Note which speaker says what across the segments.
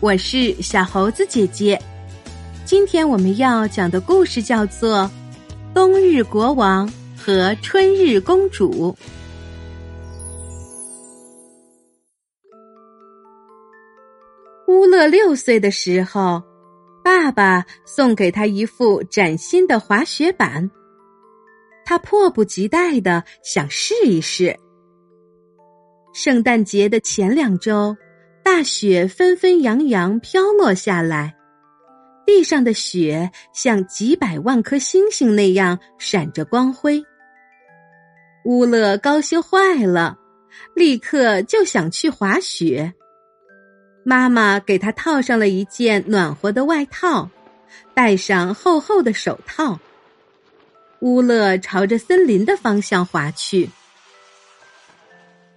Speaker 1: 我是小猴子姐姐。今天我们要讲的故事叫做《冬日国王和春日公主》。乌勒六岁的时候，爸爸送给他一副崭新的滑雪板，他迫不及待的想试一试。圣诞节的前两周。大雪纷纷扬扬飘落下来，地上的雪像几百万颗星星那样闪着光辉。乌勒高兴坏了，立刻就想去滑雪。妈妈给他套上了一件暖和的外套，戴上厚厚的手套。乌勒朝着森林的方向滑去。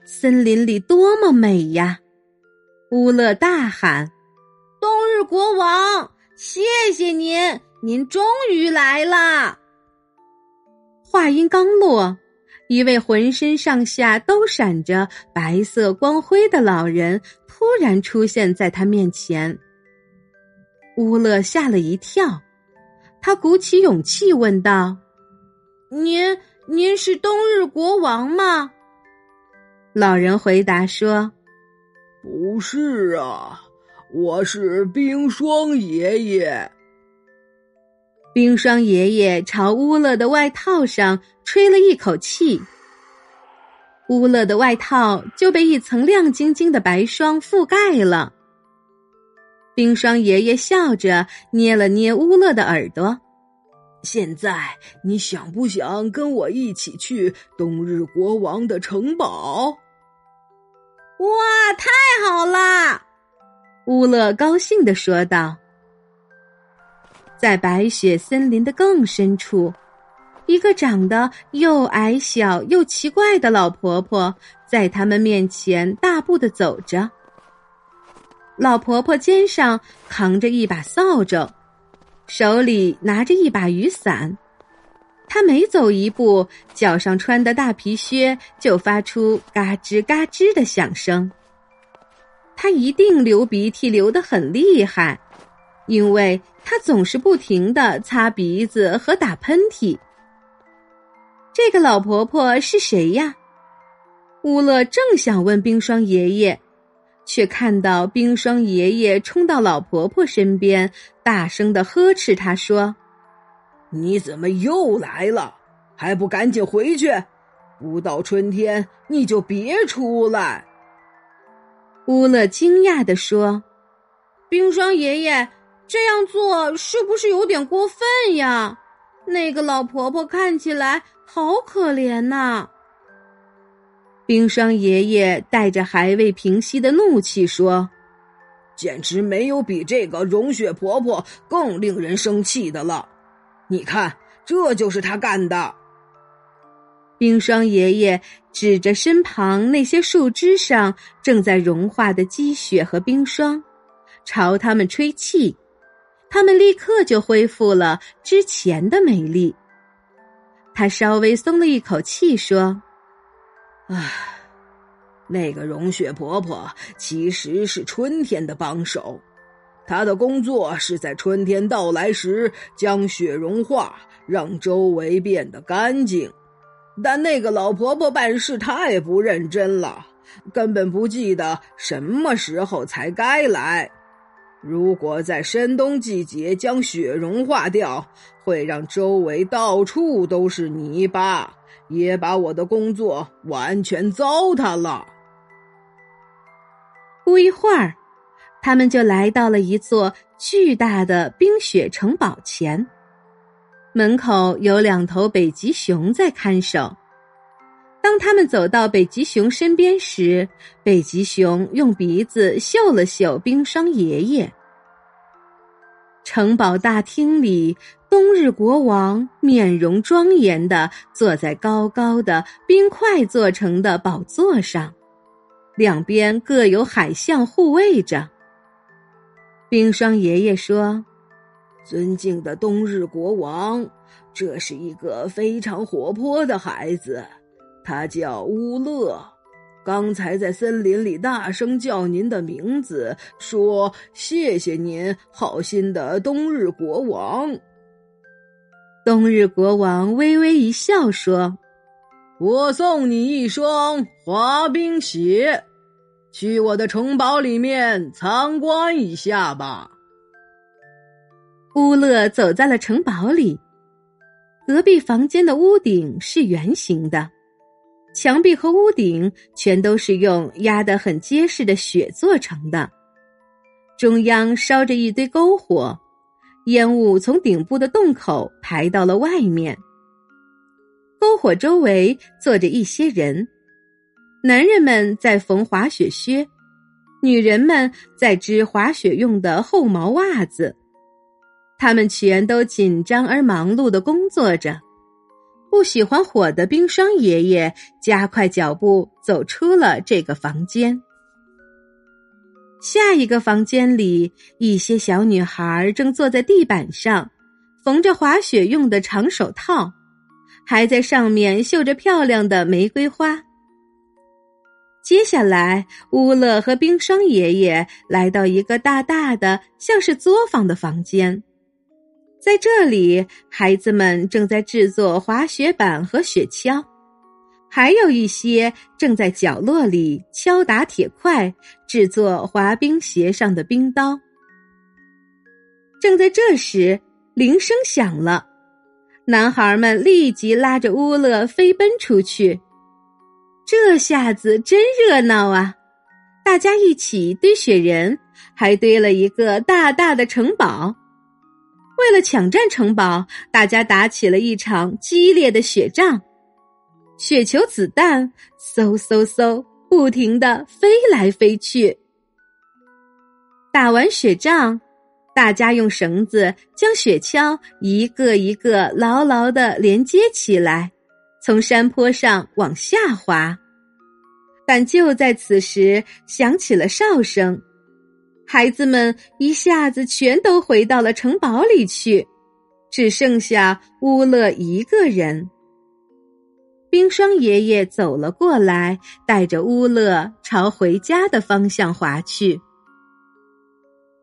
Speaker 1: 森林里多么美呀！乌勒大喊：“
Speaker 2: 冬日国王，谢谢您，您终于来了！”
Speaker 1: 话音刚落，一位浑身上下都闪着白色光辉的老人突然出现在他面前。乌勒吓了一跳，他鼓起勇气问道：“
Speaker 2: 您，您是冬日国王吗？”
Speaker 1: 老人回答说。
Speaker 3: 不是啊，我是冰霜爷爷。
Speaker 1: 冰霜爷爷朝乌勒的外套上吹了一口气，乌勒的外套就被一层亮晶晶的白霜覆盖了。冰霜爷爷笑着捏了捏乌勒的耳朵，
Speaker 3: 现在你想不想跟我一起去冬日国王的城堡？
Speaker 2: 哇，太好啦！
Speaker 1: 乌勒高兴的说道。在白雪森林的更深处，一个长得又矮小又奇怪的老婆婆在他们面前大步的走着。老婆婆肩上扛着一把扫帚，手里拿着一把雨伞。他每走一步，脚上穿的大皮靴就发出嘎吱嘎吱的响声。他一定流鼻涕流得很厉害，因为他总是不停的擦鼻子和打喷嚏。这个老婆婆是谁呀？乌勒正想问冰霜爷爷，却看到冰霜爷爷冲到老婆婆身边，大声的呵斥她说。
Speaker 3: 你怎么又来了？还不赶紧回去！不到春天你就别出来。
Speaker 1: 乌勒惊讶地说：“
Speaker 2: 冰霜爷爷这样做是不是有点过分呀？那个老婆婆看起来好可怜呐。”
Speaker 1: 冰霜爷爷带着还未平息的怒气说：“
Speaker 3: 简直没有比这个融雪婆婆更令人生气的了。”你看，这就是他干的。
Speaker 1: 冰霜爷爷指着身旁那些树枝上正在融化的积雪和冰霜，朝他们吹气，他们立刻就恢复了之前的美丽。他稍微松了一口气，说：“
Speaker 3: 唉，那个融雪婆婆其实是春天的帮手。”他的工作是在春天到来时将雪融化，让周围变得干净。但那个老婆婆办事太不认真了，根本不记得什么时候才该来。如果在深冬季节将雪融化掉，会让周围到处都是泥巴，也把我的工作完全糟蹋了。
Speaker 1: 不一会儿。他们就来到了一座巨大的冰雪城堡前，门口有两头北极熊在看守。当他们走到北极熊身边时，北极熊用鼻子嗅了嗅冰霜爷爷。城堡大厅里，冬日国王面容庄严的坐在高高的冰块做成的宝座上，两边各有海象护卫着。冰霜爷爷说：“
Speaker 3: 尊敬的冬日国王，这是一个非常活泼的孩子，他叫乌勒。刚才在森林里大声叫您的名字，说谢谢您，好心的冬日国王。
Speaker 1: 冬日国王微微一笑，说：“
Speaker 3: 我送你一双滑冰鞋，去我的城堡里面参观一下吧。”
Speaker 1: 乌勒走在了城堡里，隔壁房间的屋顶是圆形的，墙壁和屋顶全都是用压得很结实的雪做成的，中央烧着一堆篝火。烟雾从顶部的洞口排到了外面。篝火周围坐着一些人，男人们在缝滑雪靴，女人们在织滑雪用的厚毛袜子。他们全都紧张而忙碌的工作着。不喜欢火的冰霜爷爷加快脚步走出了这个房间。下一个房间里，一些小女孩正坐在地板上，缝着滑雪用的长手套，还在上面绣着漂亮的玫瑰花。接下来，乌勒和冰霜爷爷来到一个大大的、像是作坊的房间，在这里，孩子们正在制作滑雪板和雪橇。还有一些正在角落里敲打铁块，制作滑冰鞋上的冰刀。正在这时，铃声响了，男孩们立即拉着乌勒飞奔出去。这下子真热闹啊！大家一起堆雪人，还堆了一个大大的城堡。为了抢占城堡，大家打起了一场激烈的雪仗。雪球、子弹，嗖嗖嗖，不停的飞来飞去。打完雪仗，大家用绳子将雪橇一个一个牢牢的连接起来，从山坡上往下滑。但就在此时，响起了哨声，孩子们一下子全都回到了城堡里去，只剩下乌勒一个人。冰霜爷爷走了过来，带着乌勒朝回家的方向滑去。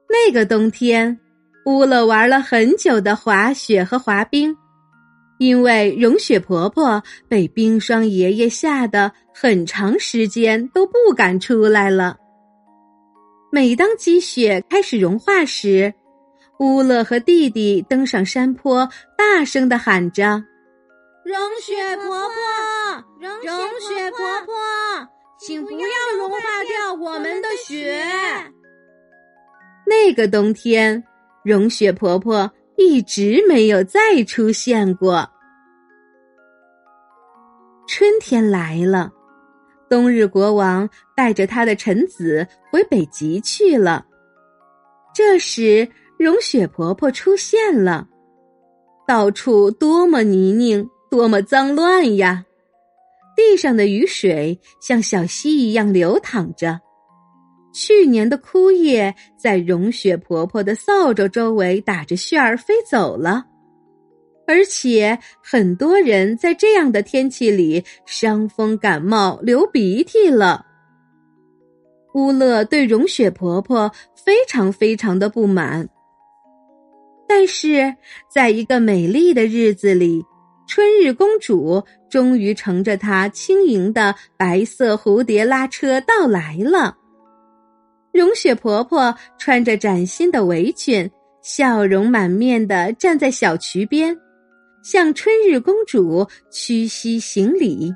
Speaker 1: 那个冬天，乌勒玩了很久的滑雪和滑冰，因为融雪婆婆被冰霜爷爷吓得很长时间都不敢出来了。每当积雪开始融化时，乌勒和弟弟登上山坡，大声的喊着。
Speaker 2: 融雪婆婆，融雪婆婆，请不要融化掉我们的雪。
Speaker 1: 那个冬天，融雪婆婆一直没有再出现过。春天来了，冬日国王带着他的臣子回北极去了。这时，融雪婆婆出现了，到处多么泥泞！多么脏乱呀！地上的雨水像小溪一样流淌着。去年的枯叶在融雪婆婆的扫帚周围打着旋儿飞走了，而且很多人在这样的天气里伤风感冒、流鼻涕了。乌勒对融雪婆婆非常非常的不满，但是在一个美丽的日子里。春日公主终于乘着她轻盈的白色蝴蝶拉车到来了。融雪婆婆穿着崭新的围裙，笑容满面的站在小渠边，向春日公主屈膝行礼。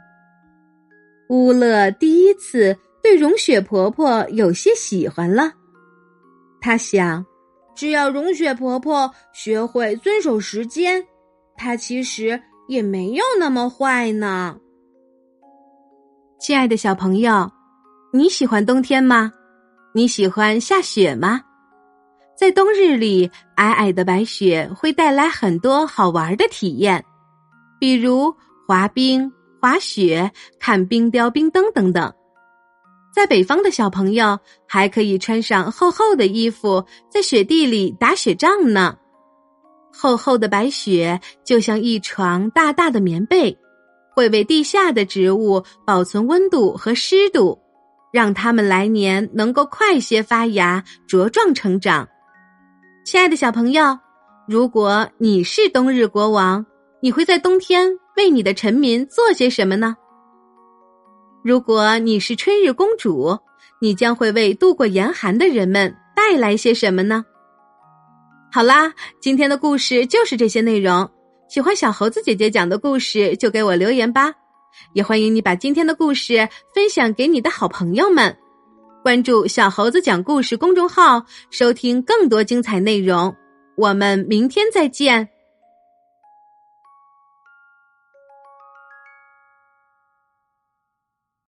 Speaker 1: 乌勒第一次对融雪婆婆有些喜欢了，他想，
Speaker 2: 只要融雪婆婆学会遵守时间，她其实。也没有那么坏呢，
Speaker 1: 亲爱的小朋友，你喜欢冬天吗？你喜欢下雪吗？在冬日里，皑皑的白雪会带来很多好玩的体验，比如滑冰、滑雪、看冰雕、冰灯等等。在北方的小朋友还可以穿上厚厚的衣服，在雪地里打雪仗呢。厚厚的白雪就像一床大大的棉被，会为地下的植物保存温度和湿度，让它们来年能够快些发芽、茁壮成长。亲爱的小朋友，如果你是冬日国王，你会在冬天为你的臣民做些什么呢？如果你是春日公主，你将会为度过严寒的人们带来些什么呢？好啦，今天的故事就是这些内容。喜欢小猴子姐姐讲的故事，就给我留言吧。也欢迎你把今天的故事分享给你的好朋友们。关注“小猴子讲故事”公众号，收听更多精彩内容。我们明天再见。